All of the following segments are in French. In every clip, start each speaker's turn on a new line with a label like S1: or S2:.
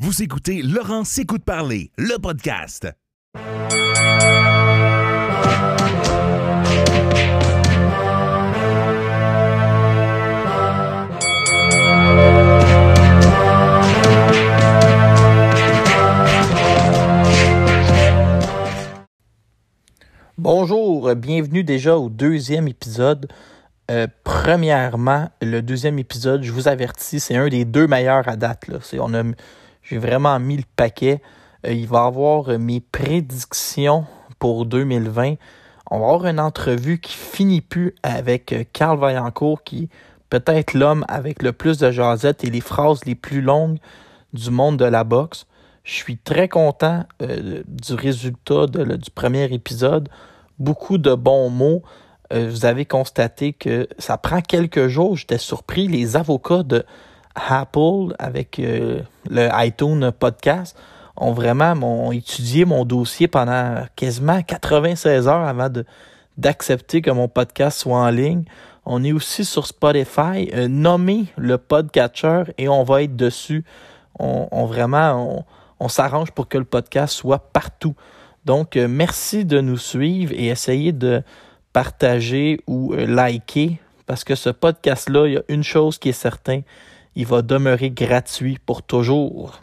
S1: Vous écoutez Laurent s'écoute parler, le podcast.
S2: Bonjour, bienvenue déjà au deuxième épisode. Euh, premièrement, le deuxième épisode, je vous avertis, c'est un des deux meilleurs à date. Là. on a, j'ai vraiment mis le paquet. Euh, il va avoir mes prédictions pour 2020. On va avoir une entrevue qui finit plus avec euh, Carl Vaillancourt, qui peut-être l'homme avec le plus de jasette et les phrases les plus longues du monde de la boxe. Je suis très content euh, du résultat du premier épisode. Beaucoup de bons mots. Euh, vous avez constaté que ça prend quelques jours. J'étais surpris. Les avocats de Apple avec euh, le iTunes podcast ont vraiment étudié mon dossier pendant quasiment 96 heures avant d'accepter que mon podcast soit en ligne. On est aussi sur Spotify, nommé le podcatcher et on va être dessus. On, on vraiment, on s'arrange pour que le podcast soit partout. Donc, euh, merci de nous suivre et essayez de partager ou euh, liker parce que ce podcast-là, il y a une chose qui est certaine, il va demeurer gratuit pour toujours.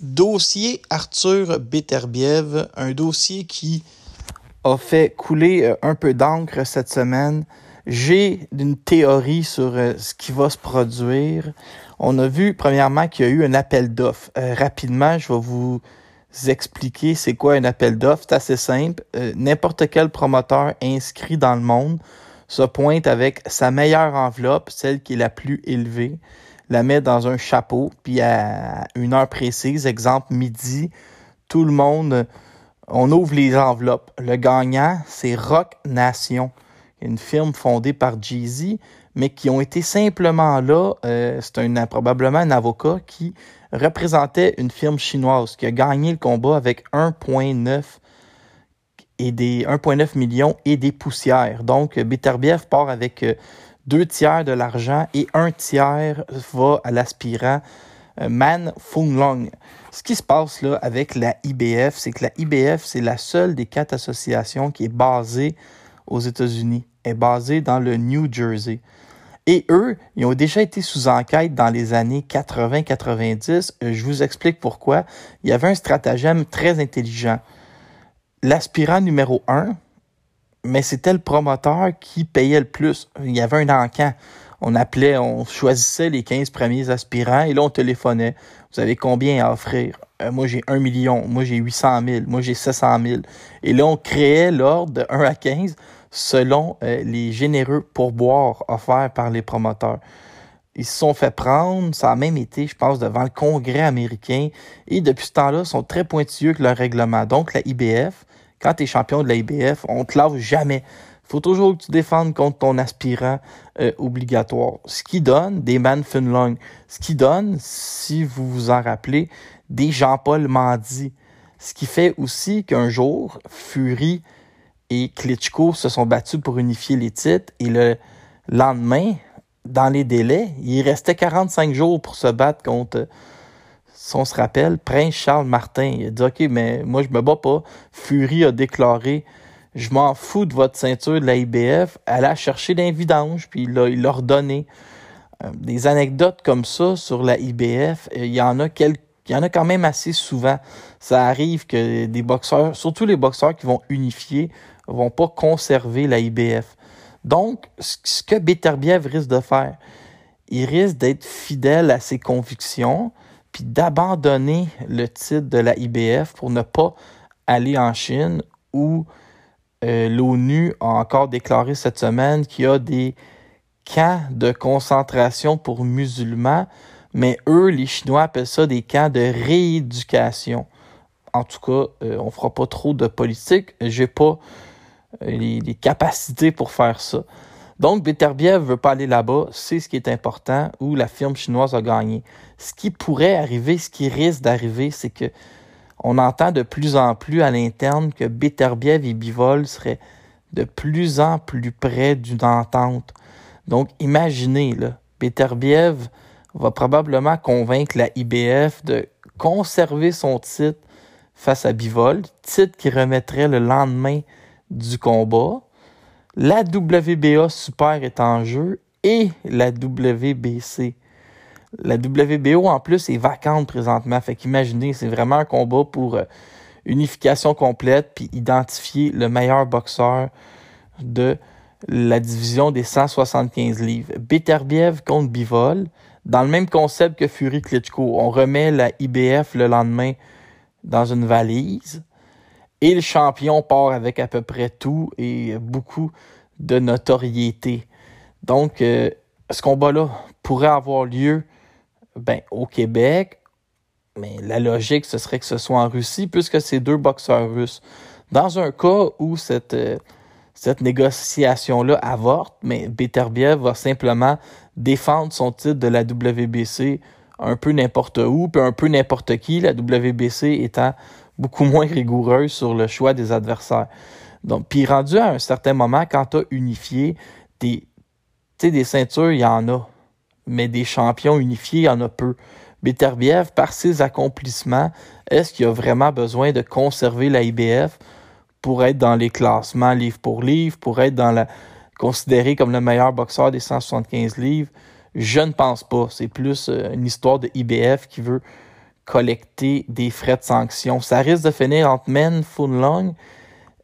S2: Dossier Arthur Beterbiev, un dossier qui a fait couler euh, un peu d'encre cette semaine. J'ai une théorie sur ce qui va se produire. On a vu premièrement qu'il y a eu un appel d'offres. Euh, rapidement, je vais vous expliquer c'est quoi un appel d'offres. C'est assez simple. Euh, n'importe quel promoteur inscrit dans le monde se pointe avec sa meilleure enveloppe, celle qui est la plus élevée, la met dans un chapeau, puis à une heure précise, exemple midi, tout le monde, on ouvre les enveloppes. Le gagnant, c'est Rock Nation, une firme fondée par Jeezy, mais qui ont été simplement là. Euh, c'est probablement un avocat qui représentait une firme chinoise qui a gagné le combat avec 1,9 et des 1,9 millions et des poussières. Donc, Beterbiev part avec euh, deux tiers de l'argent et un tiers va à l'aspirant euh, Man Long. Ce qui se passe là avec la IBF, c'est que la IBF, c'est la seule des quatre associations qui est basée aux États-Unis, est basée dans le New Jersey. Et eux, ils ont déjà été sous enquête dans les années 80-90. Euh, je vous explique pourquoi. Il y avait un stratagème très intelligent. L'aspirant numéro un, mais c'était le promoteur qui payait le plus. Il y avait un encan. On appelait, on choisissait les 15 premiers aspirants et là, on téléphonait. Vous avez combien à offrir? Euh, moi, j'ai 1 million. Moi, j'ai 800 000. Moi, j'ai 700 000. Et là, on créait l'ordre de 1 à 15 selon euh, les généreux pourboires offerts par les promoteurs. Ils se sont fait prendre, ça a même été, je pense, devant le Congrès américain, et depuis ce temps-là, ils sont très pointilleux que leur règlement. Donc, la IBF, quand tu es champion de la IBF, on te lave jamais. faut toujours que tu défendes contre ton aspirant euh, obligatoire. Ce qui donne des Man Funlong. Ce qui donne, si vous vous en rappelez, des Jean-Paul Mandy. Ce qui fait aussi qu'un jour, Fury et Klitschko se sont battus pour unifier les titres. Et le lendemain, dans les délais, il restait 45 jours pour se battre contre, si on se rappelle, Prince Charles Martin. Il a dit OK, mais moi, je me bats pas. Fury a déclaré Je m'en fous de votre ceinture de la IBF. Elle a cherché d'un vidange, puis il l'a redonné. Euh, des anecdotes comme ça sur la IBF, euh, il y en a il y en a quand même assez souvent. Ça arrive que des boxeurs, surtout les boxeurs qui vont unifier, vont pas conserver la IBF. Donc, ce que Beterbiev risque de faire, il risque d'être fidèle à ses convictions, puis d'abandonner le titre de la IBF pour ne pas aller en Chine où euh, l'ONU a encore déclaré cette semaine qu'il y a des camps de concentration pour musulmans, mais eux, les Chinois, appellent ça des camps de rééducation. En tout cas, euh, on fera pas trop de politique. J'ai pas euh, les, capacités pour faire ça. Donc, Beterbiev veut pas aller là-bas, c'est ce qui est important, où la firme chinoise a gagné. Ce qui pourrait arriver, ce qui risque d'arriver, c'est que on entend de plus en plus à l'interne que Beterbiev et Bivol seraient de plus en plus près d'une entente. Donc, imaginez, là, Beterbiev va probablement convaincre la IBF de conserver son titre face à Bivol, titre qui remettrait le lendemain du combat. La WBA Super est en jeu et la WBC. La WBO en plus est vacante présentement. Fait qu'imaginez, c'est vraiment un combat pour euh, unification complète puis identifier le meilleur boxeur de la division des 175 livres. Beterbiev contre Bivol. Dans le même concept que Fury Klitschko, on remet la IBF le lendemain dans une valise et le champion part avec à peu près tout et beaucoup de notoriété. Donc, euh, ce combat-là pourrait avoir lieu ben, au Québec, mais la logique, ce serait que ce soit en Russie, puisque c'est deux boxeurs russes. Dans un cas où cette, euh, cette négociation-là avorte, mais Beterbiev va simplement défendre son titre de la WBC un peu n'importe où, puis un peu n'importe qui, la WBC étant beaucoup moins rigoureuse sur le choix des adversaires. Donc, puis rendu à un certain moment, quand tu as unifié des, des ceintures, il y en a, mais des champions unifiés, il y en a peu. Beterbiev, par ses accomplissements, est-ce qu'il a vraiment besoin de conserver la IBF pour être dans les classements livre pour livre, pour être dans la considéré comme le meilleur boxeur des 175 livres? Je ne pense pas. C'est plus euh, une histoire de IBF qui veut collecter des frais de sanction. Ça risque de finir entre Men Funlong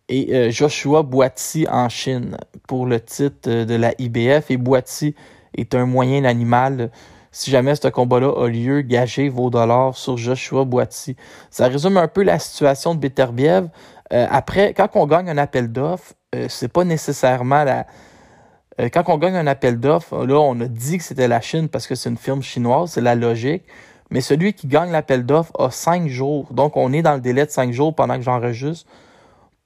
S2: et euh, Joshua Boiti en Chine pour le titre euh, de la IBF. Et Boiti est un moyen animal. Si jamais ce combat-là a lieu, gagez vos dollars sur Joshua Boiti. Ça résume un peu la situation de Beterbiev. après, quand on gagne un appel d'offres, c'est pas nécessairement la, euh, quand on gagne un appel d'offres, là, on a dit que c'était la Chine parce que c'est une firme chinoise, c'est la logique. Mais celui qui gagne l'appel d'offres a cinq jours. Donc, on est dans le délai de cinq jours pendant que j'enregistre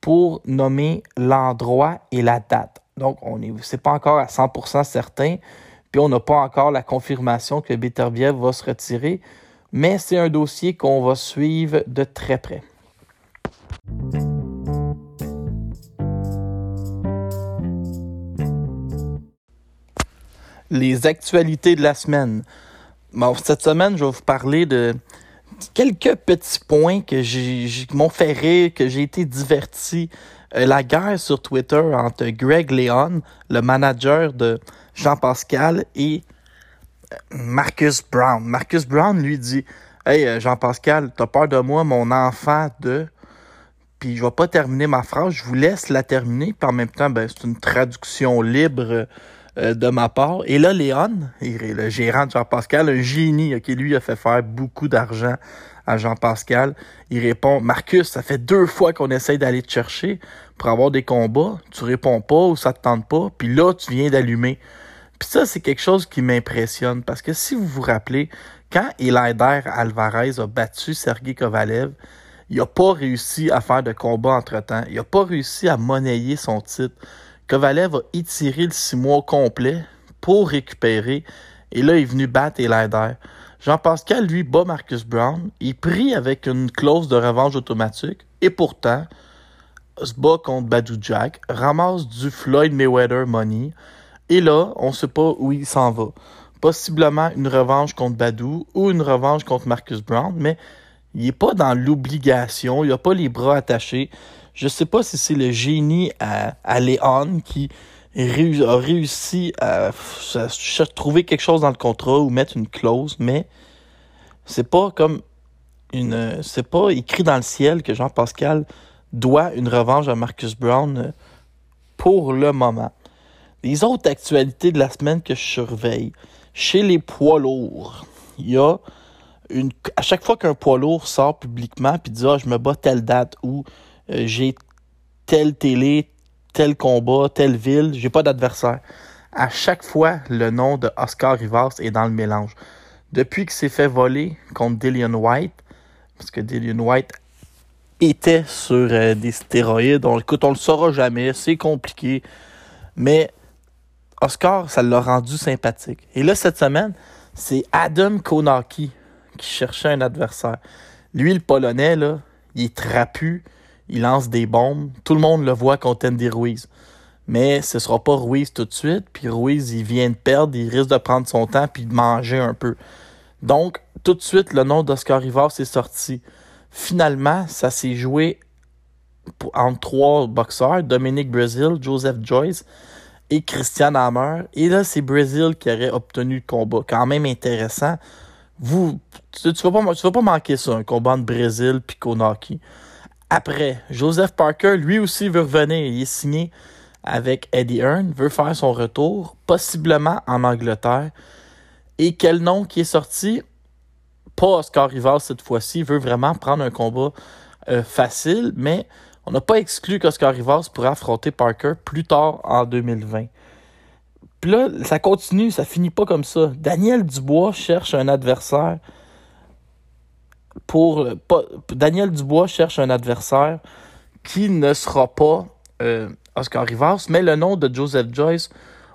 S2: pour nommer l'endroit et la date. Donc, on est, c'est pas encore à 100% certain. Puis, on n'a pas encore la confirmation que Beterbiev va se retirer. Mais c'est un dossier qu'on va suivre de très près. les actualités de la semaine. Bon, cette semaine, je vais vous parler de quelques petits points que j'ai, m'ont fait rire, que j'ai été diverti. Euh, la guerre sur Twitter entre Greg Leon, le manager de Jean-Pascal, et euh, Marcus Brown. Marcus Brown lui dit Hey euh, Jean-Pascal, t'as peur de moi, mon enfant de. Puis je vais pas terminer ma phrase, je vous laisse la terminer. Puis en même temps, ben, c'est une traduction libre euh, de ma part. Et là, Léon, le gérant de Jean-Pascal, un génie, qui lui a fait faire beaucoup d'argent à Jean-Pascal. Il répond, Marcus, ça fait deux fois qu'on essaye d'aller te chercher pour avoir des combats. Tu réponds pas ou ça te tente pas. Puis là, tu viens d'allumer. Puis ça, c'est quelque chose qui m'impressionne parce que si vous vous rappelez, quand Elider Alvarez a battu Sergei Kovalev, il n'a pas réussi à faire de combat entre-temps. Il n'a pas réussi à monnayer son titre. Kovalev va étirer le six mois complet pour récupérer. Et là, il est venu battre Elider. Jean-Pascal, lui, bat Marcus Brown. Il prie avec une clause de revanche automatique. Et pourtant, se bat contre Badou Jack, ramasse du Floyd Mayweather money. Et là, on ne sait pas où il s'en va. Possiblement une revanche contre Badou ou une revanche contre Marcus Brown, mais il n'est pas dans l'obligation, il n'a pas les bras attachés. Je sais pas si c'est le génie à, à Léon qui a réussi à, trouver quelque chose dans le contrat ou mettre une clause, mais c'est pas comme une. C'est pas écrit dans le ciel que Jean-Pascal doit une revanche à Marcus Brown euh, pour le moment. Les autres actualités de la semaine que je surveille, chez les poids lourds, il y a une. À chaque fois qu'un poids lourd sort publiquement puis dit Ah, je me bats telle date ou euh, j'ai telle télé, tel combat, telle ville, j'ai pas d'adversaire. À chaque fois, le nom de Oscar Rivas est dans le mélange. Depuis qu'il s'est fait voler contre Dillian White, parce que Dillian White était sur euh, des stéroïdes, on, écoute, on le saura jamais, c'est compliqué, mais Oscar, ça l'a rendu sympathique. Et là, cette semaine, c'est Adam Konaki qui cherchait un adversaire. Lui, le Polonais, là, il est trapu, il lance des bombes. Tout le monde le voit contre Andy Ruiz. Mais ce sera pas Ruiz tout de suite. Puis Ruiz, il vient de perdre, il risque de prendre son temps puis de manger un peu. Donc, tout de suite, le nom d'Oscar Rivas est sorti. Finalement, ça s'est joué entre trois boxeurs, Dominic Brazil, Joseph Joyce et Christian Hammer. Et là, c'est Brazil qui aurait obtenu le combat. Quand même intéressant. Vous, tu, tu, vas pas, tu vas manquer ça, un combat entre Brésil puis Konaki. Après, Joseph Parker, lui aussi veut revenir. Il est signé avec Eddie Hearn, veut faire son retour, possiblement en Angleterre. Et quel nom qui est sorti? Pas Oscar Rivas cette fois-ci, veut vraiment prendre un combat euh, facile, mais on n'a pas exclu qu'Oscar Rivas pourrait affronter Parker plus tard en 2020. Puis là, ça continue, ça finit pas comme ça. Daniel Dubois cherche un adversaire pour. Daniel Dubois cherche un adversaire qui ne sera pas euh, Oscar Rivas, mais le nom de Joseph Joyce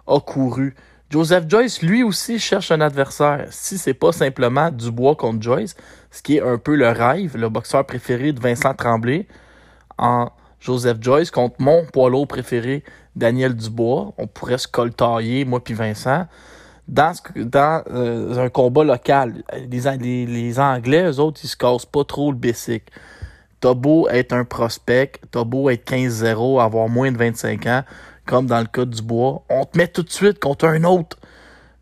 S2: a couru. Joseph Joyce, lui aussi, cherche un adversaire. Si c'est pas simplement Dubois contre Joyce, ce qui est un peu le rêve, le boxeur préféré de Vincent Tremblay, en Joseph Joyce contre mon poids lourd préféré, Daniel Dubois. On pourrait se coltailler, moi puis Vincent. Dans, euh, un combat local, les, les, Anglais, eux autres, ils se cassent pas trop le basic. T'as beau être un prospect, t'as beau être 15-0, avoir moins de 25 ans, comme dans le cas du bois, on te met tout de suite contre un autre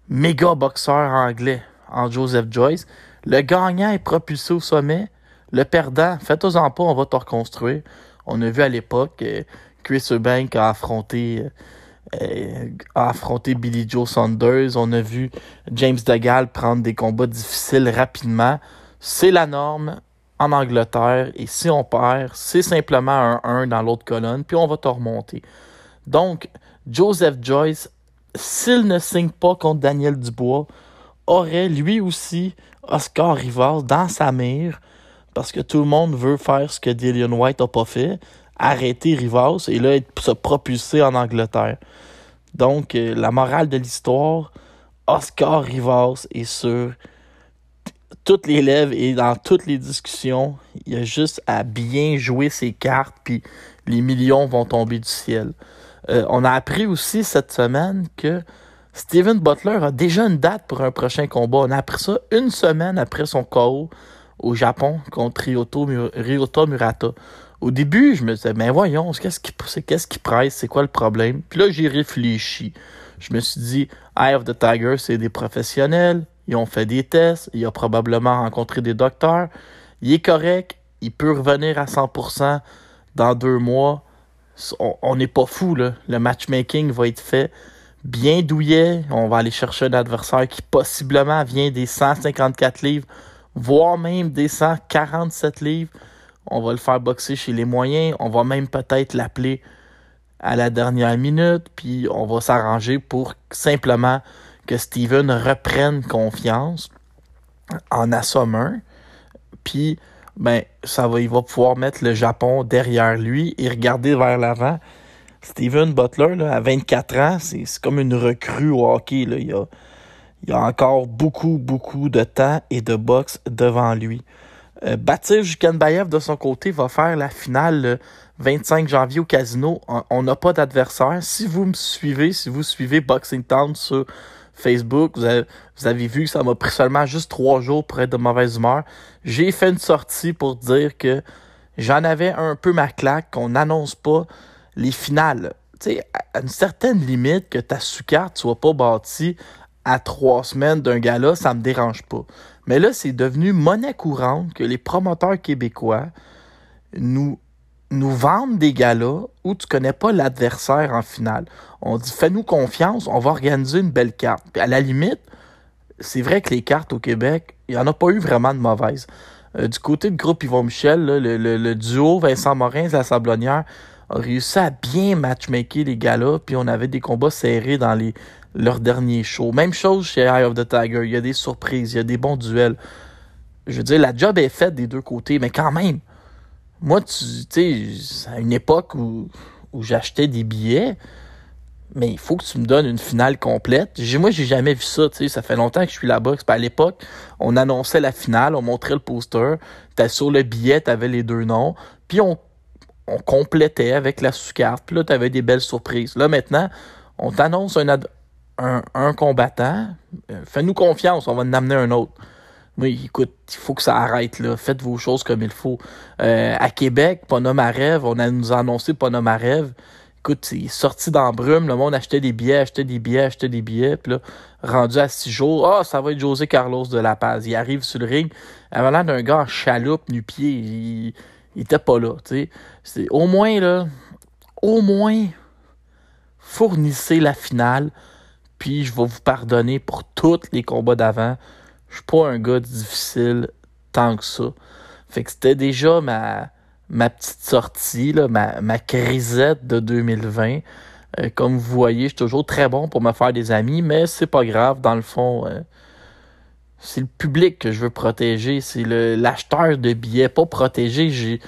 S2: méga boxeur anglais en Joseph Joyce. Le gagnant est propulsé au sommet. Le perdant, faites-en pas, on va te reconstruire. On a vu à l'époque euh, Chris Eubank a affronté euh, a affronté Billy Joe Saunders. On a vu James DeGale prendre des combats difficiles rapidement. C'est la norme en Angleterre. Et si on perd, c'est simplement un 1 dans l'autre colonne, puis on va te remonter. Donc, Joseph Joyce, s'il ne signe pas contre Daniel Dubois, aurait lui aussi Oscar Rivas dans sa mire parce que tout le monde veut faire ce que Dillian White n'a pas fait, arrêter Rivas et là se propulser en Angleterre. Donc, euh, la morale de l'histoire, Oscar Rivas est sur toutes les lèvres et dans toutes les discussions. Il a juste à bien jouer ses cartes, puis les millions vont tomber du ciel. Euh, on a appris aussi cette semaine que Steven Butler a déjà une date pour un prochain combat. On a appris ça une semaine après son KO au Japon contre Ryota Murata. Au début, je me disais, mais voyons, qu'est-ce qui, qu'est-ce presse, c'est quoi le problème? Puis là, j'ai réfléchi. Je me suis dit, Eye of the Tiger, c'est des professionnels, ils ont fait des tests, il a probablement rencontré des docteurs, il est correct, il peut revenir à 100% dans deux mois. On n'est pas fou. Le matchmaking va être fait bien douillet. On va aller chercher un adversaire qui possiblement vient des 154 livres voire même des 147 livres. On va le faire boxer chez les moyens. On va même peut-être l'appeler à la dernière minute. Puis on va s'arranger pour simplement que Steven reprenne confiance en assomme un. Puis ben, ça va, il va pouvoir mettre le Japon derrière lui et regarder vers l'avant. Steven Butler, là, à 24 ans, c'est comme une recrue au hockey. Là. Il a, il a encore beaucoup, beaucoup de temps et de boxe devant lui. Euh, Batir de son côté, va faire la finale le 25 janvier au casino. On n'a pas d'adversaire. Si vous me suivez, si vous suivez Boxing Town sur Facebook, vous avez, vu que ça m'a pris seulement juste trois jours pour être de mauvaise humeur. J'ai fait une sortie pour dire que j'en avais un peu ma claque, qu'on n'annonce pas les finales. Tu sais, à une certaine limite que ta sous-carte soit pas bâtie à trois semaines d'un gala, ça me dérange pas. Mais là, c'est devenu monnaie courante que les promoteurs québécois nous, nous vendent des galas où tu connais pas l'adversaire en finale. On dit, fais-nous confiance, on va organiser une belle carte. À la limite, c'est vrai que les cartes au Québec, il n'y en a pas eu vraiment de mauvaises. Euh, du côté de groupe Yvon Michel, le, duo Vincent Morin la Sablonnière a réussi à bien matchmaker les galas, puis on avait des combats serrés dans les, leur dernier show. Même chose chez Eye of the Tiger. Il y a des surprises, il y a des bons duels. Je veux dire, la job est faite des deux côtés, mais quand même, moi, tu sais, à une époque où, où j'achetais des billets, mais il faut que tu me donnes une finale complète. Moi, j'ai jamais vu ça, tu sais, ça fait longtemps que je suis là-bas. À l'époque, on annonçait la finale, on montrait le poster, t'as sur le billet, t'avais les deux noms, puis on on complétait avec la sous-carte. Puis là, tu avais des belles surprises. Là, maintenant, on t'annonce un, un, combattant. Euh, fais-nous confiance, on va en amener un autre. Oui, écoute, il faut que ça arrête, là. Faites vos choses comme il faut. Euh, à Québec, Ponomarev, on a nous a annoncé Ponomarev. Écoute, il est sorti dans le monde achetait des billets, achetait des billets, achetait des billets. Puis là, rendu à six jours, ah, ça va être José Carlos de La Paz. Il arrive sur le ring, avait l'air d'un gars en chaloupe, nu-pied. Il, il était pas là. Au moins, là, au moins, fournissez la finale, puis je vais vous pardonner pour tous les combats d'avant. Je suis pas un gars difficile tant que ça. Fait que c'était déjà ma, ma petite sortie, là, ma, ma crisette de 2020. Euh, comme vous voyez, je suis toujours très bon pour me faire des amis, mais c'est pas grave. Dans le fond, euh, c'est le public que je veux protéger. C'est l'acheteur de billets, pas protéger. J'ai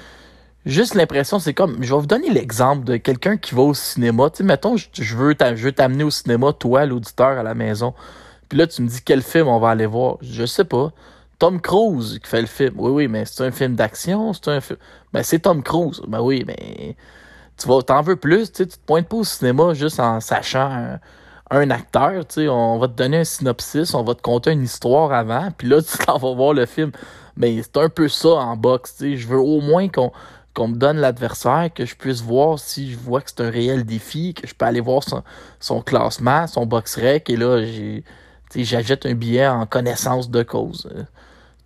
S2: juste l'impression, c'est comme, je vais vous donner l'exemple de quelqu'un qui va au cinéma. Tu sais, mettons, je, veux t'amener au cinéma, toi, l'auditeur, à la maison. Puis là, tu me dis quel film on va aller voir? Je sais pas. Tom Cruise qui fait le film. Oui, oui, mais c'est un film d'action, c'est un film. Ben, c'est Tom Cruise. Ben oui, mais tu vas, t'en veux plus, tu sais, tu te pointes pas au cinéma juste en sachant un, acteur, tu sais, on va te donner un synopsis, on va te conter une histoire avant, puis là, tu t'en vas voir le film. Mais c'est un peu ça en boxe, tu sais. Je veux au moins qu'on qu'on me donne l'adversaire, que je puisse voir si je vois que c'est un réel défi, que je peux aller voir son, classement, son box rec, et là, j'achète un billet en connaissance de cause.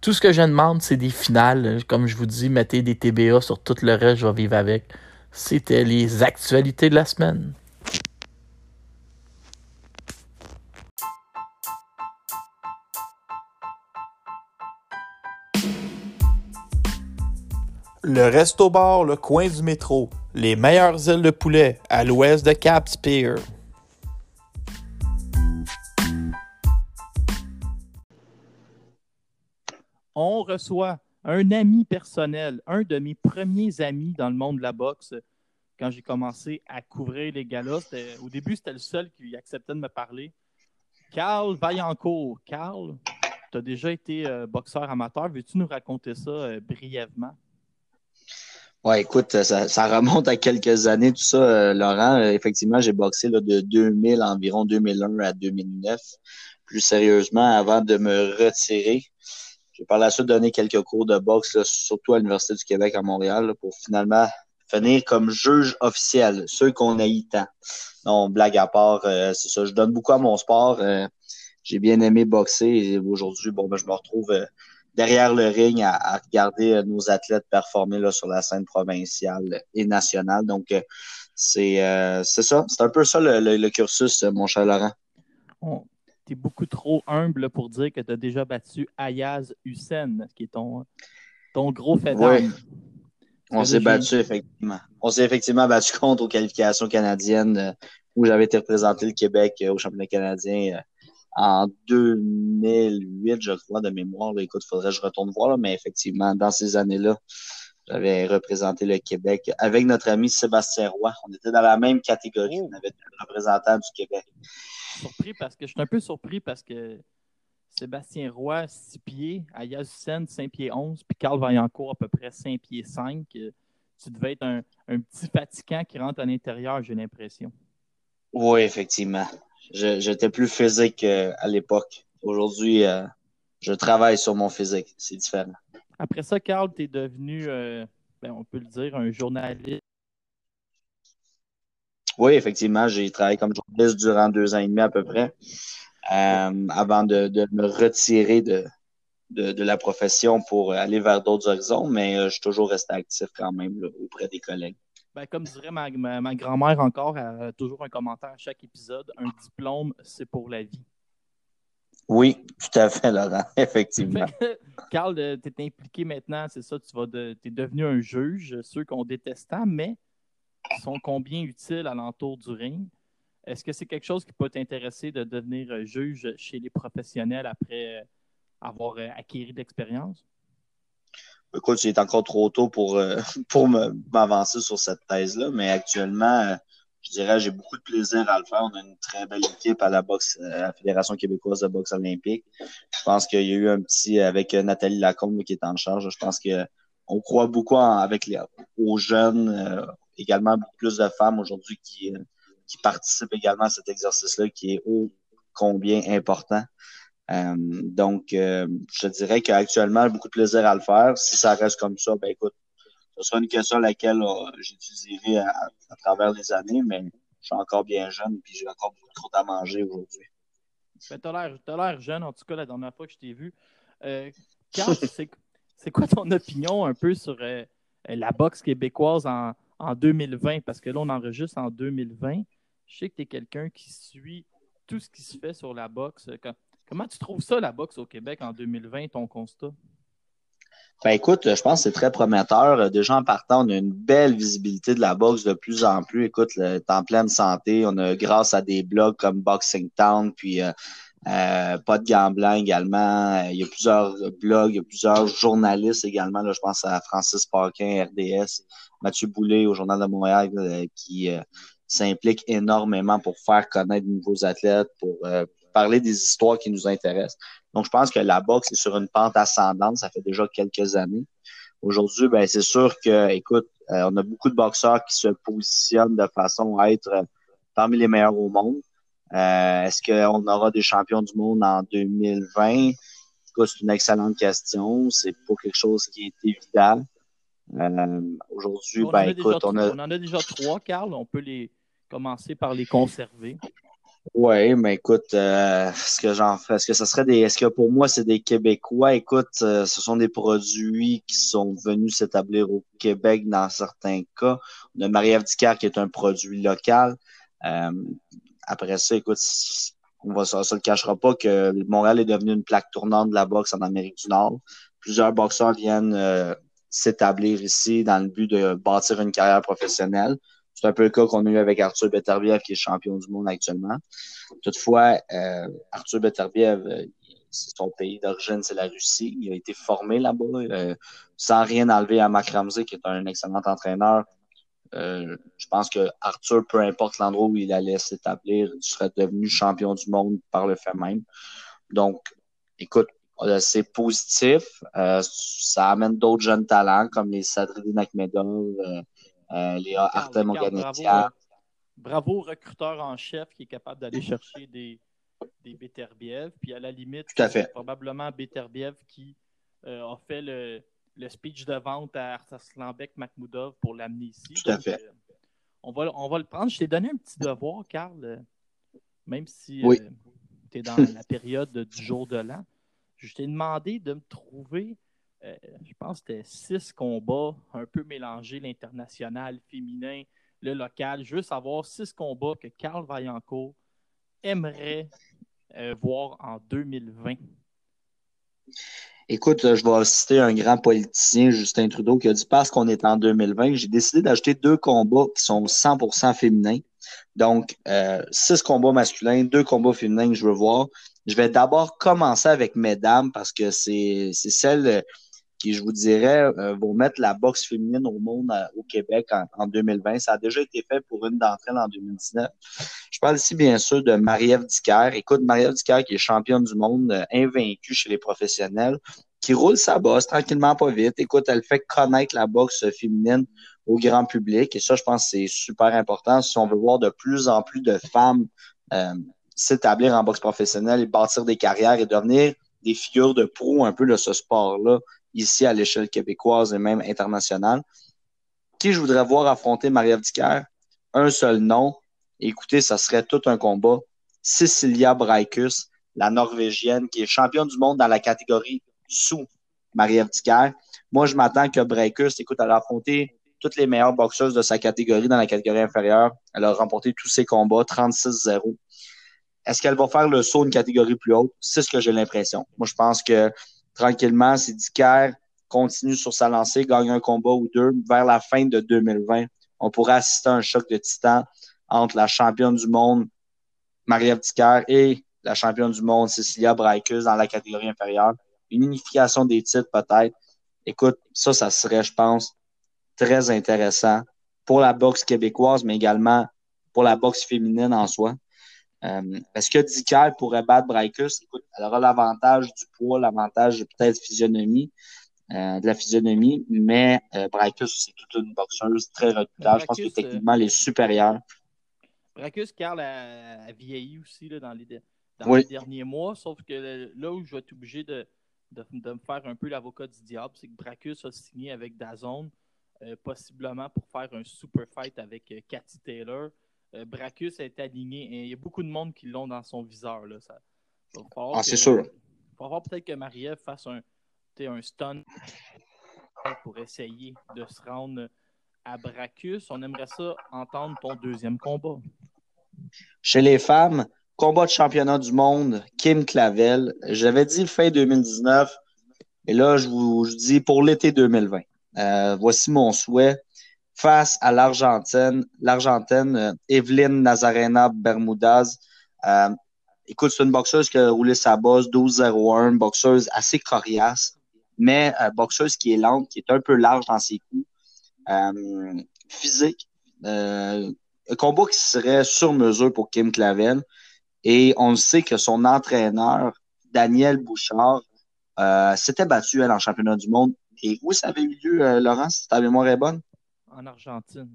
S2: Tout ce que je demande, c'est des finales. Comme je vous dis, mettez des TBA sur tout le reste, je vais vivre avec. C'était les actualités de la semaine. Le Resto Bar, le coin du métro. Les meilleures ailes de poulet à l'ouest de Cap Spear. On reçoit un ami personnel, un de mes premiers amis dans le monde de la boxe quand j'ai commencé à couvrir les galas. Au début, c'était le seul qui acceptait de me parler. Carl Vaillancourt. Carl, tu as déjà été euh, boxeur amateur. Veux-tu nous raconter ça euh, brièvement?
S3: Ouais, écoute, ça, remonte à quelques années, tout ça, euh, Laurent. Euh, effectivement, j'ai boxé là, de 2000 environ 2001 à 2009. Plus sérieusement, avant de me retirer, j'ai par la suite donné quelques cours de boxe, surtout à l'Université du Québec à Montréal, pour finalement finir comme juge officiel, ceux qu'on a eu tant. Non, blague à part, euh, c'est ça. Je donne beaucoup à mon sport. j'ai bien aimé boxer et aujourd'hui, bon, ben, je me retrouve derrière le ring à, regarder euh, nos athlètes performer là, sur la scène provinciale et nationale. Donc, euh, euh, c'est ça. C'est un peu ça le, cursus, mon cher Laurent.
S2: tu es beaucoup trop humble pour dire que tu as déjà battu Ayaz Hussein, qui est ton, ton gros fait
S3: Oui. On s'est battu, effectivement. On s'est effectivement battu contre aux qualifications canadiennes où j'avais été représenté le Québec au championnat canadien en 2008, je crois, de mémoire. Écoute, il faudrait que je retourne voir, mais effectivement, dans ces années-là, j'avais représenté le Québec avec notre ami Sébastien Roy. On était dans la même catégorie. On avait deux représentants du Québec.
S2: Surpris parce que je suis un peu surpris parce que Sébastien Roy, 6 pieds, Ayaz Hussein, 5 pieds 11, puis Carl Vaillancourt, à peu près 5 pieds 5. Tu devais être un, un petit fatigant qui rentre à l'intérieur, j'ai l'impression.
S3: Oui, effectivement j'étais plus physique euh, à l'époque. Aujourd'hui, euh, je travaille sur mon physique. C'est différent.
S2: Après ça, Carl, tu es devenu, euh, ben, on peut le dire, un journaliste.
S3: Oui, effectivement, j'ai travaillé comme journaliste durant deux ans et demi à peu près, avant de, me retirer de, de, la profession pour aller vers d'autres horizons, mais je suis toujours resté actif quand même auprès des collègues.
S2: Ben, comme dirait ma, ma, grand-mère encore, a toujours un commentaire à chaque épisode. Un diplôme, c'est pour la vie.
S3: Oui, tout à fait, Laurent, effectivement.
S2: Carl, euh, tu es impliqué maintenant, c'est ça, tu es devenu un juge, ceux qu'on détestait, mais sont combien utiles à l'entour du ring? Est-ce que c'est quelque chose qui peut t'intéresser de devenir euh, juge chez les professionnels après euh, avoir acquis de l'expérience?
S3: Écoute, il est encore trop tôt pour, euh, pour m'avancer sur cette thèse-là, mais actuellement, euh, je dirais, j'ai beaucoup de plaisir à le faire. On a une très belle équipe à la boxe, à la Fédération québécoise de boxe olympique. Je pense qu'il y a eu un petit, avec Nathalie Lacombe qui est en charge, je pense que on croit beaucoup avec les, aux jeunes, également beaucoup plus de femmes aujourd'hui qui, qui participent également à cet exercice-là qui est ô combien important. Donc, je dirais qu'actuellement, beaucoup de plaisir à le faire. Si ça reste comme ça, ben écoute, ce sera une question à laquelle j'utiliserai à, à, travers les années, mais je suis encore bien jeune et j'ai encore beaucoup de croûte à manger aujourd'hui.
S4: Ben, tu as l'air jeune, en tout cas, la dernière fois que je t'ai vu. Euh, c'est quoi ton opinion un peu sur euh, la boxe québécoise en, en, 2020? Parce que là, on enregistre en 2020. Je sais que tu es quelqu'un qui suit tout ce qui se fait sur la boxe. Comment tu trouves ça, la boxe au Québec en 2020, ton constat?
S3: Ben écoute, je pense que c'est très prometteur. Déjà en partant, on a une belle visibilité de la boxe de plus en plus. Écoute, est en pleine santé. On a grâce à des blogs comme Boxing Town, puis euh, euh, pas de gants également. Il y a plusieurs blogs, il y a plusieurs journalistes également. Là, je pense à Francis Parquin, RDS, Mathieu Boulay au Journal de Montréal, euh, qui s'implique énormément pour faire connaître de nouveaux athlètes, pour parler des histoires qui nous intéressent. Donc, je pense que la boxe est sur une pente ascendante. Ça fait déjà quelques années. Aujourd'hui, ben, c'est sûr que, écoute, euh, on a beaucoup de boxeurs qui se positionnent de façon à être euh, parmi les meilleurs au monde. Euh, est-ce qu'on aura des champions du monde en 2020? C'est une excellente question. C'est pas quelque chose qui est évident. Aujourd'hui, ben, écoute,
S4: on a... on en a déjà trois, Carl. On peut les commencer par les conserver.
S3: Oui, mais écoute, euh, est-ce que j'en fais, est-ce que ce serait des, est-ce que pour moi c'est des Québécois? Écoute, euh, ce sont des produits qui sont venus s'établir au Québec dans certains cas. On a Marie-Ève qui est un produit local. Euh, après ça, écoute, on va, ça, ne le cachera pas que Montréal est devenu une plaque tournante de la boxe en Amérique du Nord. Plusieurs boxeurs viennent s'établir ici dans le but de bâtir une carrière professionnelle. C'est un peu le cas qu'on a eu avec Arthur Beterbiev, qui est champion du monde actuellement. Toutefois, euh, Arthur Beterbiev, euh, son pays d'origine, c'est la Russie. Il a été formé là-bas, euh, sans rien enlever à Mac Ramsey, qui est un excellent entraîneur. je pense que Arthur, peu importe l'endroit où il allait s'établir, il serait devenu champion du monde par le fait même. Donc, écoute, c'est positif. ça amène d'autres jeunes talents comme les Sadridine Akhmedov, euh, Léa Artem
S4: bravo, bravo, recruteur en chef qui est capable d'aller chercher des, des Beterbiev. Puis à la limite,
S3: c'est
S4: probablement Beterbiev qui euh, a fait le, le, speech de vente à Arslanbek Makhmoudov pour l'amener ici.
S3: Tout à fait. Euh,
S4: on, va, on va le prendre. Je t'ai donné un petit devoir, Carl, même si tu es dans la période du jour de l'an. Je t'ai demandé de me trouver euh, je pense que c'était six combats, un peu mélangés, l'international, féminin, le local. Je veux savoir six combats que Carl Vaillancourt aimerait euh, voir en 2020.
S3: Écoute, euh, je vais citer un grand politicien, Justin Trudeau, qui a dit parce qu'on est en 2020, j'ai décidé d'acheter deux combats qui sont 100% féminins. Donc, six combats masculins, deux combats féminins que je veux voir. Je vais d'abord commencer avec mesdames parce que c'est celle qui, je vous dirais, euh, vont mettre la boxe féminine au monde euh, au Québec en, 2020. Ça a déjà été fait pour une d'entre elles en 2019. Je parle ici, bien sûr, de Marie-Ève Dicker. Écoute, Marie-Ève Dicker, qui est championne du monde, euh, invaincue chez les professionnels, qui roule sa bosse tranquillement, pas vite. Écoute, elle fait connaître la boxe féminine au grand public. Et ça, je pense que c'est super important si on veut voir de plus en plus de femmes s'établir en boxe professionnelle et bâtir des carrières et devenir des figures de pro un peu de ce sport-là ici à l'échelle québécoise et même internationale. Qui je voudrais voir affronter Dicker? Un seul nom. Écoutez, ça serait tout un combat. Cecilia Braikus, la Norvégienne, qui est championne du monde dans la catégorie sous Dicker. Moi, je m'attends que Braikus, écoute, elle a affronté toutes les meilleures boxeuses de sa catégorie dans la catégorie inférieure. Elle a remporté tous ses combats, 36-0. Est-ce qu'elle va faire le saut une catégorie plus haute? C'est ce que j'ai l'impression. Moi, je pense que tranquillement, si Dicker continue sur sa lancée, gagne un combat ou deux, vers la fin de 2020, on pourrait assister à un choc de titan entre la championne du monde, Marie-Ève et la championne du monde, Cecilia Braikus, dans la catégorie inférieure. Une unification des titres, peut-être. Écoute, ça, ça serait, je pense, très intéressant pour la boxe québécoise, mais également pour la boxe féminine en soi. Euh, est-ce que Dicker pourrait battre Braikus? Écoute, elle aura l'avantage du poids, l'avantage peut-être physionomie. euh, de la physionomie, mais euh, Bracus, c'est toute une boxeuse très redoutable. Je pense que techniquement, elle est supérieure.
S4: Bracus, Carl a, vieilli aussi là, dans, les, dans les derniers mois, sauf que là où je vais être obligé de, de, me faire un peu l'avocat du diable, c'est que Bracus a signé avec Dazone, euh, possiblement pour faire un super fight avec euh, Cathy Taylor. Euh, Bracus est aligné et il y a beaucoup de monde qui l'ont dans son viseur. Là. Ça,
S3: ah, c'est sûr.
S4: Il va falloir peut-être que Marie-Ève fasse un, un stun pour essayer de se rendre à Bracus. On aimerait ça entendre ton deuxième combat.
S3: Chez les femmes, combat de championnat du monde, Kim Clavel. J'avais dit fin 2019, et là, je vous dis pour l'été 2020. Euh, voici mon souhait. Face à l'Argentine, l'Argentine, euh, Evelyn Nazarena Bermudaz. Euh, écoute, c'est une boxeuse qui a roulé sa bosse 12-01, boxeuse assez coriace, mais boxeuse qui est lente, qui est un peu large dans ses coups. physique. un combat qui serait sur mesure pour Kim Clavel. Et on sait que son entraîneur, Daniel Bouchard, euh, s'était battu elle, en championnat du monde. Et où ça avait eu lieu, euh, Laurence, si ta mémoire est bonne?
S4: En Argentine.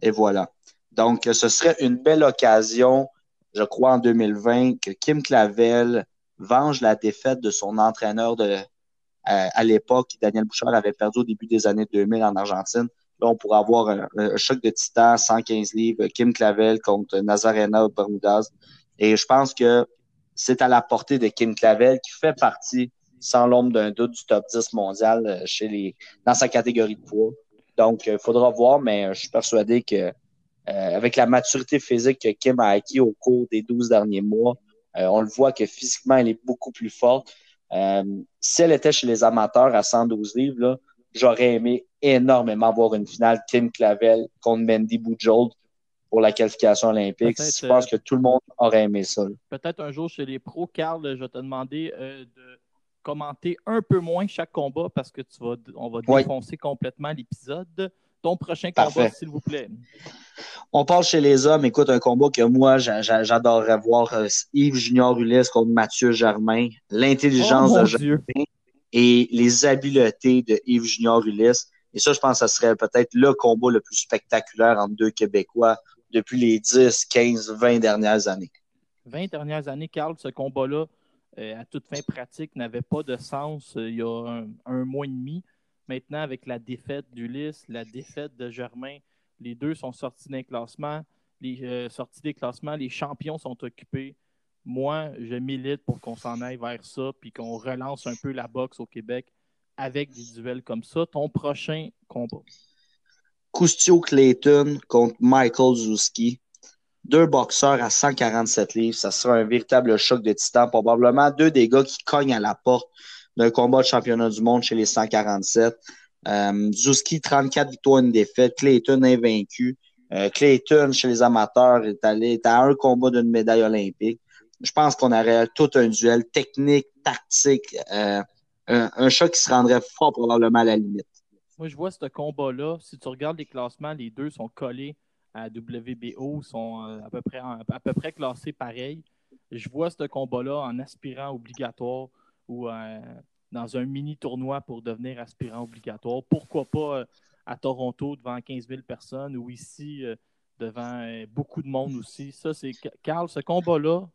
S3: Et voilà. Donc, ce serait une belle occasion, je crois, en 2020, que Kim Clavel venge la défaite de son entraîneur de, à, l'époque. Daniel Bouchard avait perdu au début des années 2000 en Argentine. Là, on pourrait avoir un, choc de titan, 115 livres, Kim Clavel contre Nazarena Bermudaz. Et je pense que c'est à la portée de Kim Clavel qui fait partie, sans l'ombre d'un doute, du top 10 mondial euh, chez les, dans sa catégorie de poids. Donc, il euh, faudra voir, mais euh, je suis persuadé que avec la maturité physique que Kim a acquis au cours des 12 derniers mois, on le voit que physiquement, elle est beaucoup plus forte. si elle était chez les amateurs à 112 livres, j'aurais aimé énormément voir une finale Kim Clavel contre Mandy Bujold pour la qualification olympique. Je pense que tout le monde aurait aimé ça.
S4: Peut-être un jour chez les pros, Carl, je vais te demander euh, de commenter un peu moins chaque combat parce que tu vas, on va défoncer complètement l'épisode. Ton prochain combat, s'il vous plaît.
S3: On parle chez les hommes. Écoute, un combat que moi, j'adorerais voir euh, Yves Junior Ulysse contre Mathieu Germain. L'intelligence oh, de Germain et les habiletés de Yves Junior Ulysse. Et ça, je pense que ce serait peut-être le combat le plus spectaculaire entre deux Québécois depuis les 10, 15, 20 dernières années.
S4: 20 dernières années, Carl, ce combat-là, à toute fin pratique, n'avait pas de sens euh, il y a un, mois et demi. Maintenant, avec la défaite d'Ulysse, la défaite de Germain, les deux sont sortis d'un classement. Les euh, sorties des classements, les champions sont occupés. Moi, je milite pour qu'on s'en aille vers ça, puis qu'on relance un peu la boxe au Québec avec des duels comme ça. Ton prochain combat?
S3: Custio Clayton contre Michael Zuski. Deux boxeurs à 147 livres. Ça sera un véritable choc de titan. Probablement deux des gars qui cognent à la porte d'un combat de championnat du monde chez les 147. Euh, 34 victoires, une défaite. Clayton invaincu. Euh, Clayton, chez les amateurs, est allé à un combat d'une médaille olympique. Je pense qu'on aurait tout un duel technique, tactique, euh, un, un choc qui se rendrait fort probablement à la limite.
S4: Moi, je vois ce combat-là. Si tu regardes les classements, les deux sont collés à WBO, sont euh, à peu près, classés pareil. Je vois ce combat-là en aspirant obligatoire ou euh, dans un mini tournoi pour devenir aspirant obligatoire. Pourquoi pas euh, à Toronto devant 15 000 personnes ou ici devant beaucoup de monde aussi. Ça, c'est Carl, ce combat-là,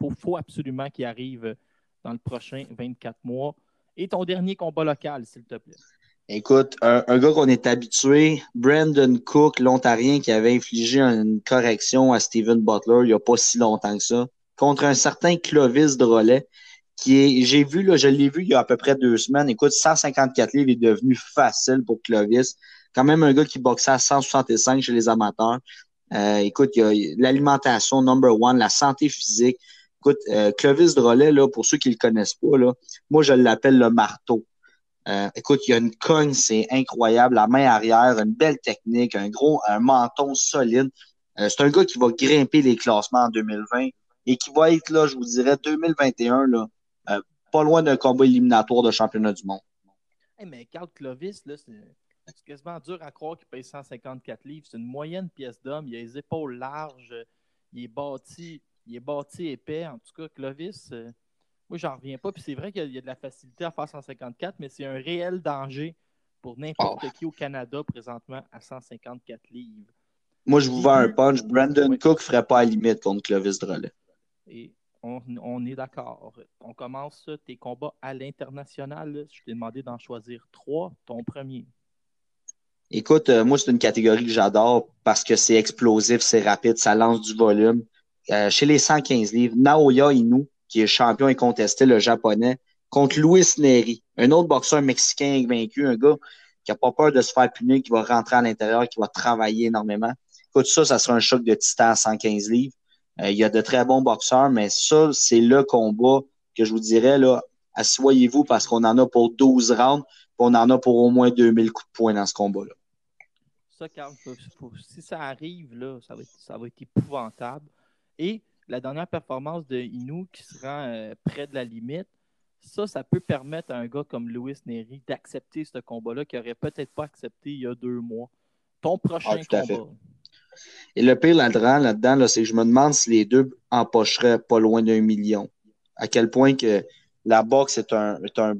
S4: il faut, absolument qu'il arrive dans le prochain 24 mois. Et ton dernier combat local, s'il te plaît.
S3: Écoute, un, gars qu'on est habitué, Brandon Cook, l'Ontarien, qui avait infligé une correction à Steven Butler il n'y a pas si longtemps que ça, contre un certain Clovis Drolet, qui est, j'ai vu, là, je l'ai vu il y a à peu près deux semaines. Écoute, 154 livres est devenu facile pour Clovis. Quand même un gars qui boxait à 165 chez les amateurs. Euh, écoute, il y a l'alimentation number one, la santé physique. Écoute, euh, Clovis Drolet, là, pour ceux qui le connaissent pas, là, moi, je l'appelle le marteau. Euh, écoute, il y a une cogne, c'est incroyable. La main arrière, une belle technique, un gros, un menton solide. Euh, c'est un gars qui va grimper les classements en 2020 et qui va être là, je vous dirais, 2021, là, euh, pas loin d'un combat éliminatoire de championnat du monde.
S4: mais Carl Clovis, c'est quasiment dur à croire qu'il paye 154 livres. C'est une moyenne pièce d'homme. Il a les épaules larges. Il est bâti, il est bâti épais. En tout cas, Clovis, Moi, j'en reviens pas. Puis c'est vrai qu'il y a de la facilité à faire 154, mais c'est un réel danger pour n'importe
S3: Oh.
S4: qui au Canada présentement à 154 livres.
S3: Moi, je vous vends un punch. Brandon
S4: Oui.
S3: Cook ferait pas à la limite contre Clovis Drolet.
S4: Et on, on est d'accord. On commence tes combats à l'international. Je t'ai demandé d'en choisir trois. Ton premier.
S3: Écoute, euh, moi, c'est une catégorie que j'adore parce que c'est explosif, c'est rapide, ça lance du volume. Euh, chez les 115 livres, Naoya Inoue, qui est champion incontesté, le japonais, contre Luis Neri, un autre boxeur mexicain vaincu, un gars qui a pas peur de se faire punir, qui va rentrer à l'intérieur, qui va travailler énormément. Écoute, ça, ça sera un choc de titan à 115 livres. Euh, il y a de très bons boxeurs, mais ça, c'est le combat que je vous dirais, là, assoyez-vous parce qu'on en a pour 12 rounds, puis on en a pour au moins 2000 coups de poing dans ce combat-là.
S4: Ça, Carl, si ça arrive, là, ça va, être, ça va être épouvantable. Et la dernière performance de Inou qui se rend euh, près de la limite, ça, ça peut permettre à un gars comme Louis Neri d'accepter ce combat-là qu'il n'aurait peut-être pas accepté il y a deux mois. Ton prochain
S3: Ah, fait.
S4: combat.
S3: Et le pire là-dedans, là-dedans, là, c'est que je me demande si les deux empocheraient pas loin d'un million. À quel point que la boxe est un, est un,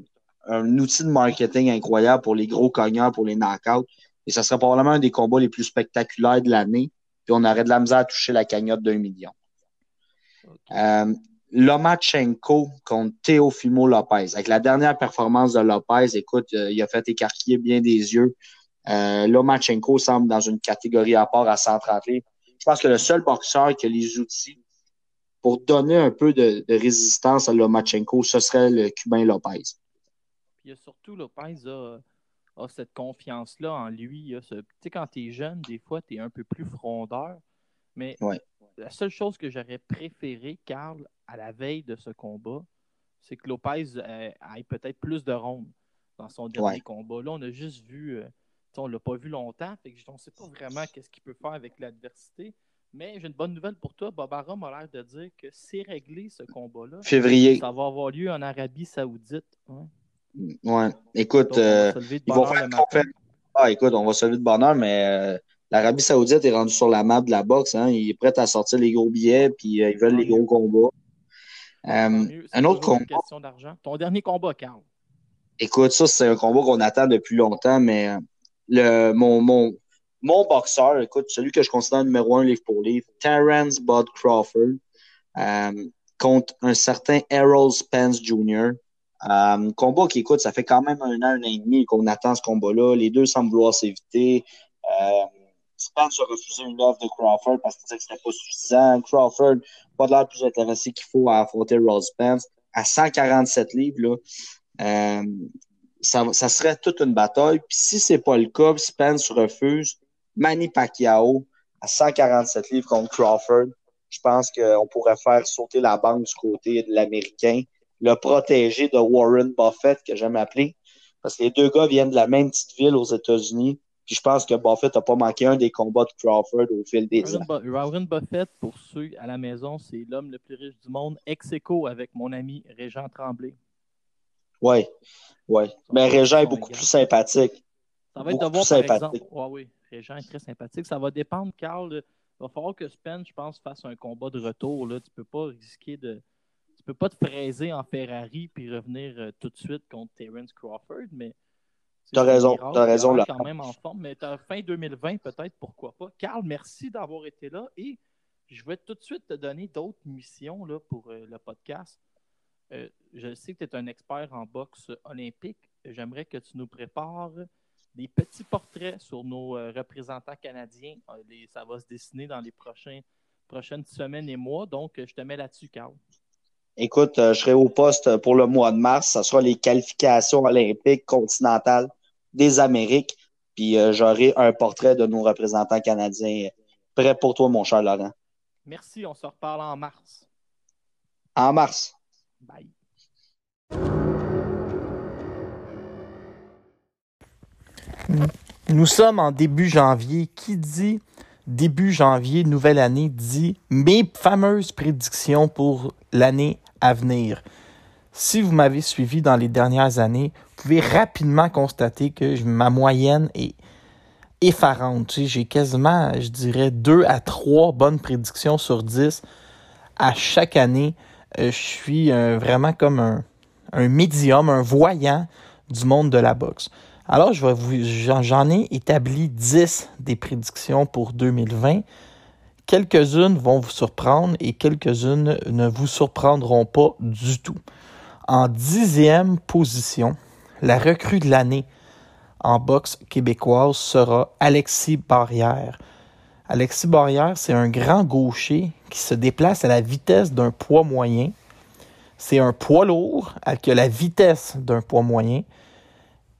S3: un outil de marketing incroyable pour les gros cogneurs, pour les knockouts. Et ça serait probablement un des combats les plus spectaculaires de l'année. Puis on aurait de la misère à toucher la cagnotte d'un million. Euh, Lomachenko contre Teofimo Lopez. Avec la dernière performance de Lopez, écoute, euh, il a fait écarquiller bien des yeux. Euh, Lomachenko semble dans une catégorie à part à 130 livres. Je pense que le seul boxeur qui a les outils pour donner un peu de, de résistance à Lomachenko, ce serait le Cubain Lopez.
S4: Puis il y a surtout Lopez a, a cette confiance-là en lui. Tu sais, quand tu es jeune, des fois, tu es un peu plus frondeur. Mais
S3: Ouais.
S4: La seule chose que j'aurais préféré, Carl, à la veille de ce combat, c'est que Lopez euh, ait peut-être plus de rondes dans son dernier
S3: Ouais.
S4: combat. Là, on a juste vu, euh, on ne l'a pas vu longtemps, fait que on ne sait pas vraiment qu'est-ce qu'il peut faire avec l'adversité. Mais j'ai une bonne nouvelle pour toi. Bob Arum a l'air de dire que c'est réglé ce combat-là.
S3: Février.
S4: Ça va avoir lieu en Arabie Saoudite. hein.
S3: Ouais. Écoute,
S4: Donc, on va
S3: euh, ils vont faire. Ah, écoute, on va se lever de bonheur, mais euh, l'Arabie Saoudite est rendue sur la map de la boxe. Hein. Il est prêt à sortir les gros billets, puis euh, ils veulent les gros combats. Euh, un autre
S4: une
S3: combat.
S4: question d'argent. Ton dernier combat, Carl.
S3: Écoute, ça, c'est un combat qu'on attend depuis longtemps, mais euh, le, mon, mon, mon boxeur, écoute, celui que je considère numéro un livre pour livre, Terrence Bud Crawford, euh, contre un certain Errol Spence Jr. Combat qui, écoute, ça fait quand même un an, un an et demi qu'on attend ce combat-là. Les deux semblent vouloir s'éviter. Euh, Spence a refusé une offre de Crawford parce qu'il disait que c'était pas suffisant. Crawford, pas de l'air plus intéressé qu'il faut à affronter Errol Spence. À 147 livres, euh, ça, ça serait toute une bataille. Puis si c'est pas le cas, Spence refuse, Manny Pacquiao à 147 livres contre Crawford, je pense qu'on pourrait faire sauter la banque du côté de l'Américain, le protégé de Warren Buffett, que j'aime appeler, parce que les deux gars viennent de la même petite ville aux États-Unis. Puis je pense que Buffett n'a pas manqué un des combats de Crawford au fil des ans.
S4: Warren, Bu- Warren Buffett, pour ceux à la maison, c'est l'homme le plus riche du monde, ex aequo avec mon ami Régent Tremblay.
S3: Ouais, ouais. Mais Régent est beaucoup plus sympathique.
S4: Ça va être
S3: Beaucoup
S4: de voir, par
S3: sympathique.
S4: exemple. Ouais, oui, Régent est très sympathique. Ça va dépendre, Carl. Il va falloir que Spence, je pense, fasse un combat de retour. Là. Tu peux pas risquer de. Tu peux pas te fraiser en Ferrari puis revenir euh, tout de suite contre Terence Crawford, mais.
S3: T'as raison, t'as raison, Laurent.
S4: quand même en forme, mais fin 2020, peut-être, pourquoi pas. Carl, merci d'avoir été là et je vais tout de suite te donner d'autres missions là, pour euh, le podcast. Euh, je sais que tu es un expert en boxe olympique. J'aimerais que tu nous prépares des petits portraits sur nos euh, représentants canadiens. Les- ça va se dessiner dans les prochains, prochaines semaines et mois. Donc, je te mets là-dessus, Carl.
S3: Écoute, euh, je serai au poste pour le mois de mars. Ça sera les qualifications olympiques continentales des Amériques. Puis euh, j'aurai un portrait de nos représentants canadiens prêt pour toi, mon cher Laurent.
S4: Merci, on se reparle en mars.
S3: En mars.
S4: Bye.
S2: Nous sommes en début janvier. Qui dit début janvier, nouvelle année, dit mes fameuses prédictions pour l'année à. Si vous m'avez suivi dans les dernières années, vous pouvez rapidement constater que ma moyenne est effarante. J'ai quasiment, je dirais, deux à trois bonnes prédictions sur 10 à chaque année. je suis vraiment comme un, médium, un voyant du monde de la boxe. Alors, j'en ai établi 10 des prédictions pour 2020. Quelques-unes vont vous surprendre et quelques-unes ne vous surprendront pas du tout. En dixième position, la recrue de l'année en boxe québécoise sera Alexis Barrière. Alexis Barrière, c'est un grand gaucher qui se déplace à la vitesse d'un poids moyen. C'est un poids lourd avec la vitesse d'un poids moyen.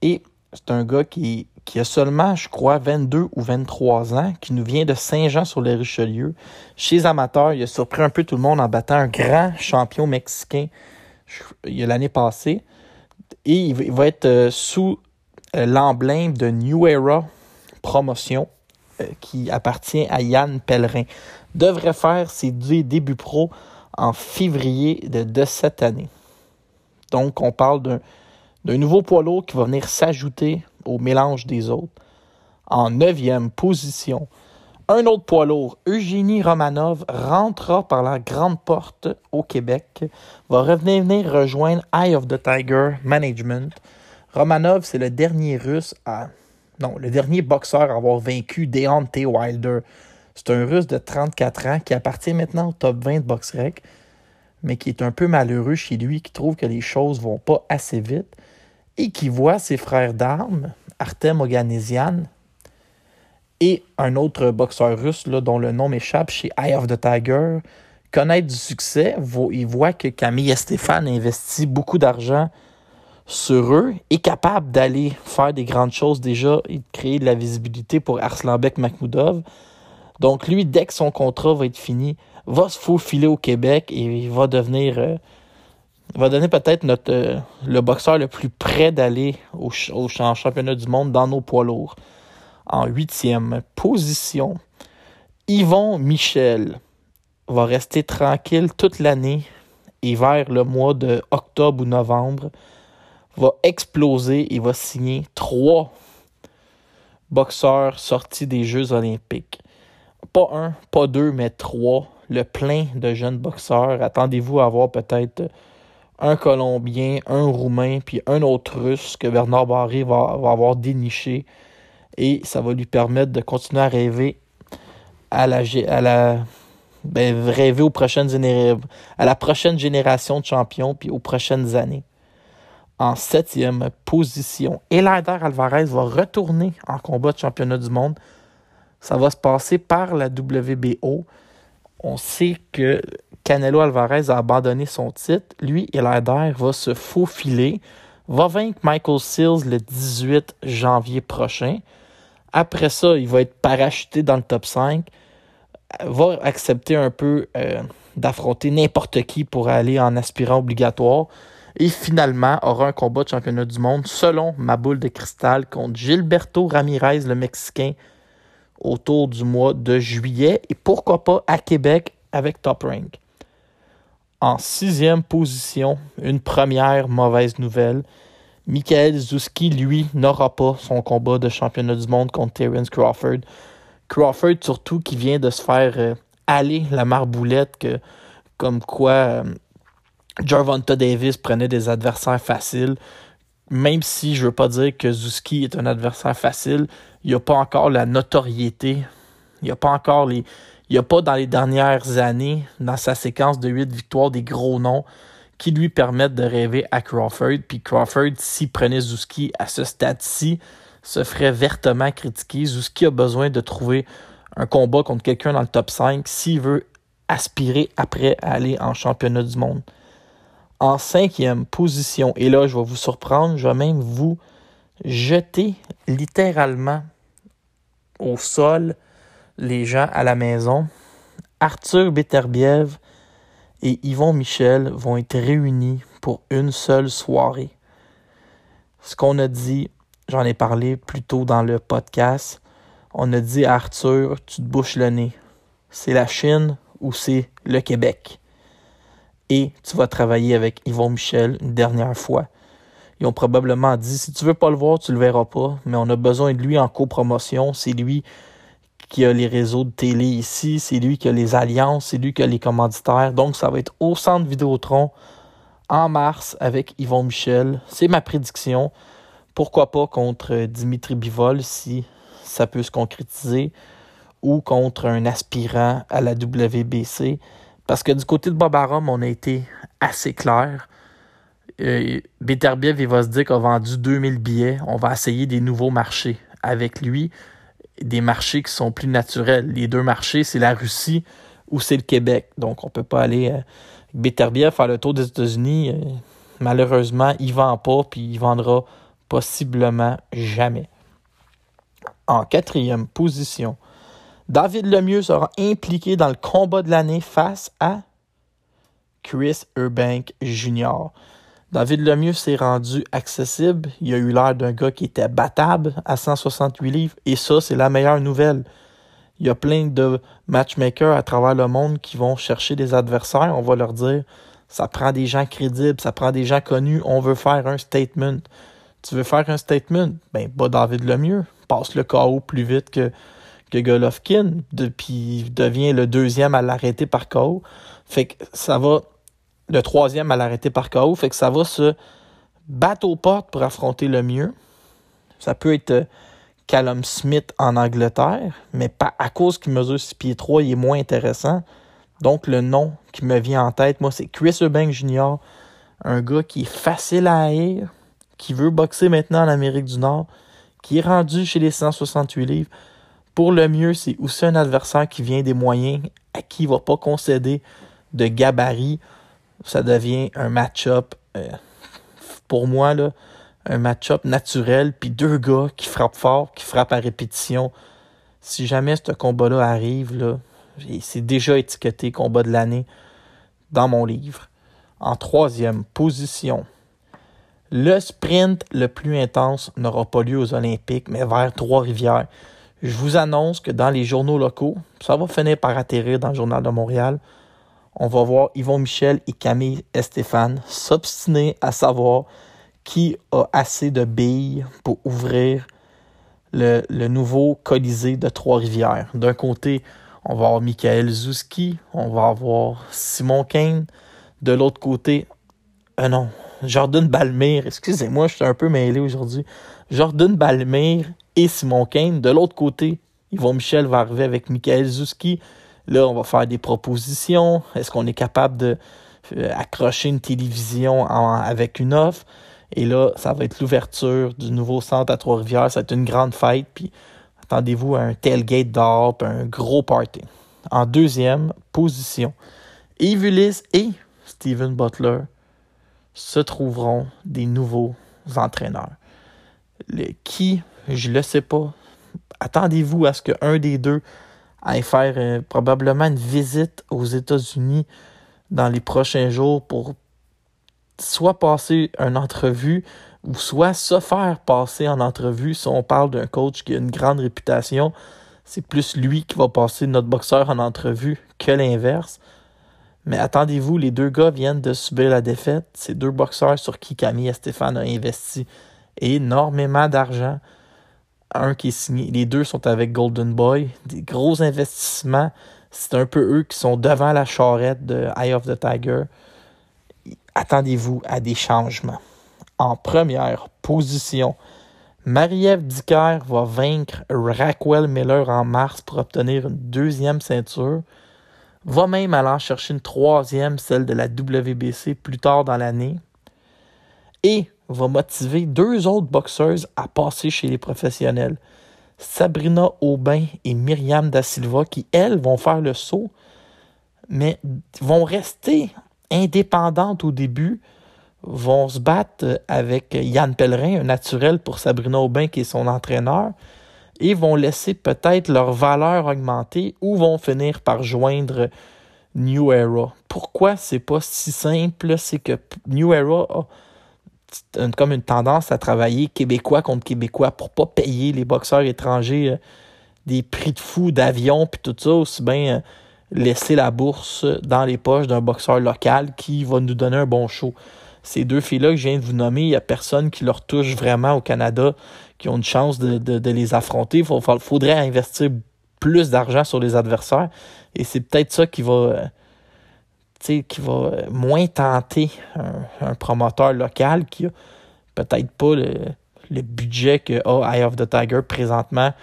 S2: Et c'est un gars qui, qui, a seulement, je crois, 22 ou 23 ans, qui nous vient de Saint-Jean-sur-les-Richelieu. Chez les amateurs, il a surpris un peu tout le monde en battant un grand champion mexicain l'année passée. Et il va être euh, sous euh, l'emblème de New Era Promotion euh, qui appartient à Yann Pellerin. Devrait faire ses débuts pro en février de, cette année. Donc, on parle d'un nouveau poids lourd qui va venir s'ajouter au mélange des autres. En neuvième position, un autre poids lourd, Eugénie Romanov, rentrera par la grande porte au Québec, va revenir rejoindre Eye of the Tiger Management. Romanov, c'est le dernier russe à. Non, le dernier boxeur à avoir vaincu Deontay Wilder. C'est un russe de 34 ans qui appartient maintenant au top 20 de BoxRec, mais qui est un peu malheureux chez lui, qui trouve que les choses vont pas assez vite et qui voit ses frères d'armes, Artem Oganesian, et un autre boxeur russe dont le nom m'échappe chez Eye of the Tiger connaître du succès. Il voit que Camille Stéphane investit beaucoup d'argent sur eux, est capable d'aller faire des grandes choses déjà et de créer de la visibilité pour Arslanbek Makhmoudov. Donc lui, dès que son contrat va être fini, va se faufiler au Québec et il va devenir euh, va donner peut-être euh, le boxeur le plus près d'aller au, au, championnat du monde dans nos poids lourds. En huitième position, Yvon Michel va rester tranquille toute l'année et vers le mois de octobre ou novembre, va exploser et va signer trois boxeurs sortis des Jeux olympiques. Pas un, pas deux, mais trois. Le plein de jeunes boxeurs. Attendez-vous à avoir peut-être un Colombien, un Roumain, puis un autre Russe que Bernard Barré va, avoir déniché. Et ça va lui permettre de continuer à rêver à la, à la ben, rêver prochaine génération de champions puis aux prochaines années en septième position. Elander Alvarez va retourner en combat de championnat du monde. Ça va se passer par la WBO. On sait que Canelo Alvarez a abandonné son titre. Lui, Elander va se faufiler, va vaincre Michael Seals le 18 janvier prochain. Après ça, il va être parachuté dans le top 5, va accepter un peu euh, d'affronter n'importe qui pour aller en aspirant obligatoire et finalement aura un combat de championnat du monde selon ma boule de cristal contre Gilberto Ramirez, le Mexicain, autour du mois de juillet et pourquoi pas à Québec avec Top Rank. En sixième position, une première mauvaise nouvelle. Michael Zuski, lui, n'aura pas son combat de championnat du monde contre Terence Crawford. Crawford, surtout, qui vient de se faire euh, aller la marboulette, comme quoi euh, Davis prenait des adversaires faciles. Même si je ne veux pas dire que Zuski est un adversaire facile, il n'y a pas encore la notoriété. Il n'y a pas encore les. Il n'y a pas dans les dernières années, dans sa séquence de 8 victoires, des gros noms qui lui permettent de rêver à Crawford. Puis Crawford, s'il prenait Zuski à ce stade-ci, se ferait vertement critiquer. Zuski a besoin de trouver un combat contre quelqu'un dans le top 5 s'il veut aspirer après à aller en championnat du monde en cinquième position. Et là, je vais vous surprendre, je vais même vous jeter littéralement au sol les gens à la maison. Arthur Beterbiev et Yvon Michel vont être réunis pour une seule soirée. Ce qu'on a dit, j'en ai parlé plus tôt dans le podcast, on a dit à Arthur, tu te bouches le nez. C'est la Chine ou c'est le Québec? Et tu vas travailler avec Yvon Michel une dernière fois. Ils ont probablement dit si tu veux pas le voir, tu le verras pas, mais on a besoin de lui en copromotion. C'est lui qui a les réseaux de télé ici, c'est lui qui a les alliances, c'est lui qui a les commanditaires. Donc, ça va être au centre Vidéotron en mars avec Yvon Michel. C'est ma prédiction. Pourquoi pas contre Dimitri Bivol si ça peut se concrétiser ou contre un aspirant à la WBC. Parce que du côté de Bob Arum, on a été assez clair. Euh, Beterbiev, il va se dire qu'on a vendu 2000 billets. On va essayer des nouveaux marchés avec lui. Des marchés qui sont plus naturels. Les deux marchés, c'est la Russie ou c'est le Québec. Donc, on ne peut pas aller euh, Beterbiev faire le tour des États-Unis. Euh, malheureusement, il ne vend pas, puis il vendra possiblement jamais. En quatrième position, David Lemieux sera impliqué dans le combat de l'année face à Chris Urbank Jr. David Lemieux s'est rendu accessible. Il a eu l'air d'un gars qui était battable à 168 livres. Et ça, c'est la meilleure nouvelle. Il y a plein de matchmakers à travers le monde qui vont chercher des adversaires. On va leur dire, ça prend des gens crédibles, ça prend des gens connus. On veut faire un statement. Tu veux faire un statement? Ben, pas David Lemieux. Passe le KO plus vite que que Golovkin, puis devient le deuxième à l'arrêter par KO. Fait que ça va, le troisième à l'arrêter par KO, fait que ça va se battre aux portes pour affronter le mieux. Ça peut être euh, Callum Smith en Angleterre, mais pas à cause qu'il mesure 6 pieds 3, il est moins intéressant. Donc le nom qui me vient en tête, moi, c'est Chris Eubank Jr., un gars qui est facile à haïr, qui veut boxer maintenant en Amérique du Nord, qui est rendu chez les 168 livres. Pour le mieux, c'est aussi un adversaire qui vient des moyens, à qui il ne va pas concéder de gabarit. Ça devient un match-up, euh, pour moi, là, un match-up naturel, puis deux gars qui frappent fort, qui frappent à répétition. Si jamais ce combat-là arrive, là, c'est déjà étiqueté combat de l'année dans mon livre. En troisième position, le sprint le plus intense n'aura pas lieu aux Olympiques, mais vers Trois-Rivières. Je vous annonce que dans les journaux locaux, ça va finir par atterrir dans le Journal de Montréal. On va voir Yvon Michel et Camille Estéphane s'obstiner à savoir qui a assez de billes pour ouvrir le, nouveau Colisée de Trois-Rivières. D'un côté, on va avoir Michael Zouski, on va avoir Simon Kane. De l'autre côté, euh non, Jordan Balmire, excusez-moi, je suis un peu mêlé aujourd'hui. Jordan Balmire et Simon Kane. De l'autre côté, Yvon Michel va arriver avec Michael Zuski. Là, on va faire des propositions. Est-ce qu'on est capable de euh, accrocher une télévision avec une offre? Et là, ça va être l'ouverture du nouveau centre à Trois-Rivières. Ça va être une grande fête. Puis attendez-vous à un tailgate d'or, un gros party. En deuxième position, Yves Ulysse et Steven Butler se trouveront des nouveaux entraîneurs. Le, qui? Je le sais pas. Attendez-vous à ce qu'un des deux aille faire euh, probablement une visite aux États-Unis dans les prochains jours pour soit passer une entrevue ou soit se faire passer en entrevue. Si on parle d'un coach qui a une grande réputation, c'est plus lui qui va passer notre boxeur en entrevue que l'inverse. Mais attendez-vous, les deux gars viennent de subir la défaite. C'est deux boxeurs sur qui Camille et Stéphane ont investi énormément d'argent un qui est signé. Les deux sont avec Golden Boy. Des gros investissements. C'est un peu eux qui sont devant la charrette de Eye of the Tiger. Attendez-vous à des changements. En première position, Marie-Ève Dicker va vaincre Raquel Miller en mars pour obtenir une deuxième ceinture. Va même aller chercher une troisième, celle de la WBC, plus tard dans l'année. Et va motiver deux autres boxeuses à passer chez les professionnels. Sabrina Aubin et Myriam Da Silva, qui, elles, vont faire le saut, mais vont rester indépendantes au début, vont se battre avec Yann Pellerin, un naturel pour Sabrina Aubin, qui est son entraîneur, et vont laisser peut-être leur valeur augmenter ou vont finir par joindre New Era. Pourquoi c'est pas si simple? C'est que New Era a comme une tendance à travailler québécois contre québécois pour pas payer les boxeurs étrangers euh, des prix de fou d'avion puis tout ça, aussi bien euh, laisser la bourse dans les poches d'un boxeur local qui va nous donner un bon show. Ces deux filles-là que je viens de vous nommer, il n'y a personne qui leur touche vraiment au Canada, qui ont une chance de, les affronter. Il faudrait investir plus d'argent sur les adversaires. Et c'est peut-être ça qui va, euh, qui va euh, moins tenter un, promoteur local qui a peut-être pas le, budget que a Eye of the Tiger présentement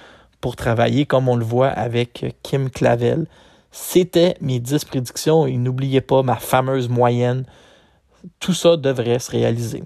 S2: pour travailler, comme on le voit avec Kim Clavel. C'était mes 10 prédictions et n'oubliez pas ma fameuse moyenne. Tout ça devrait se réaliser.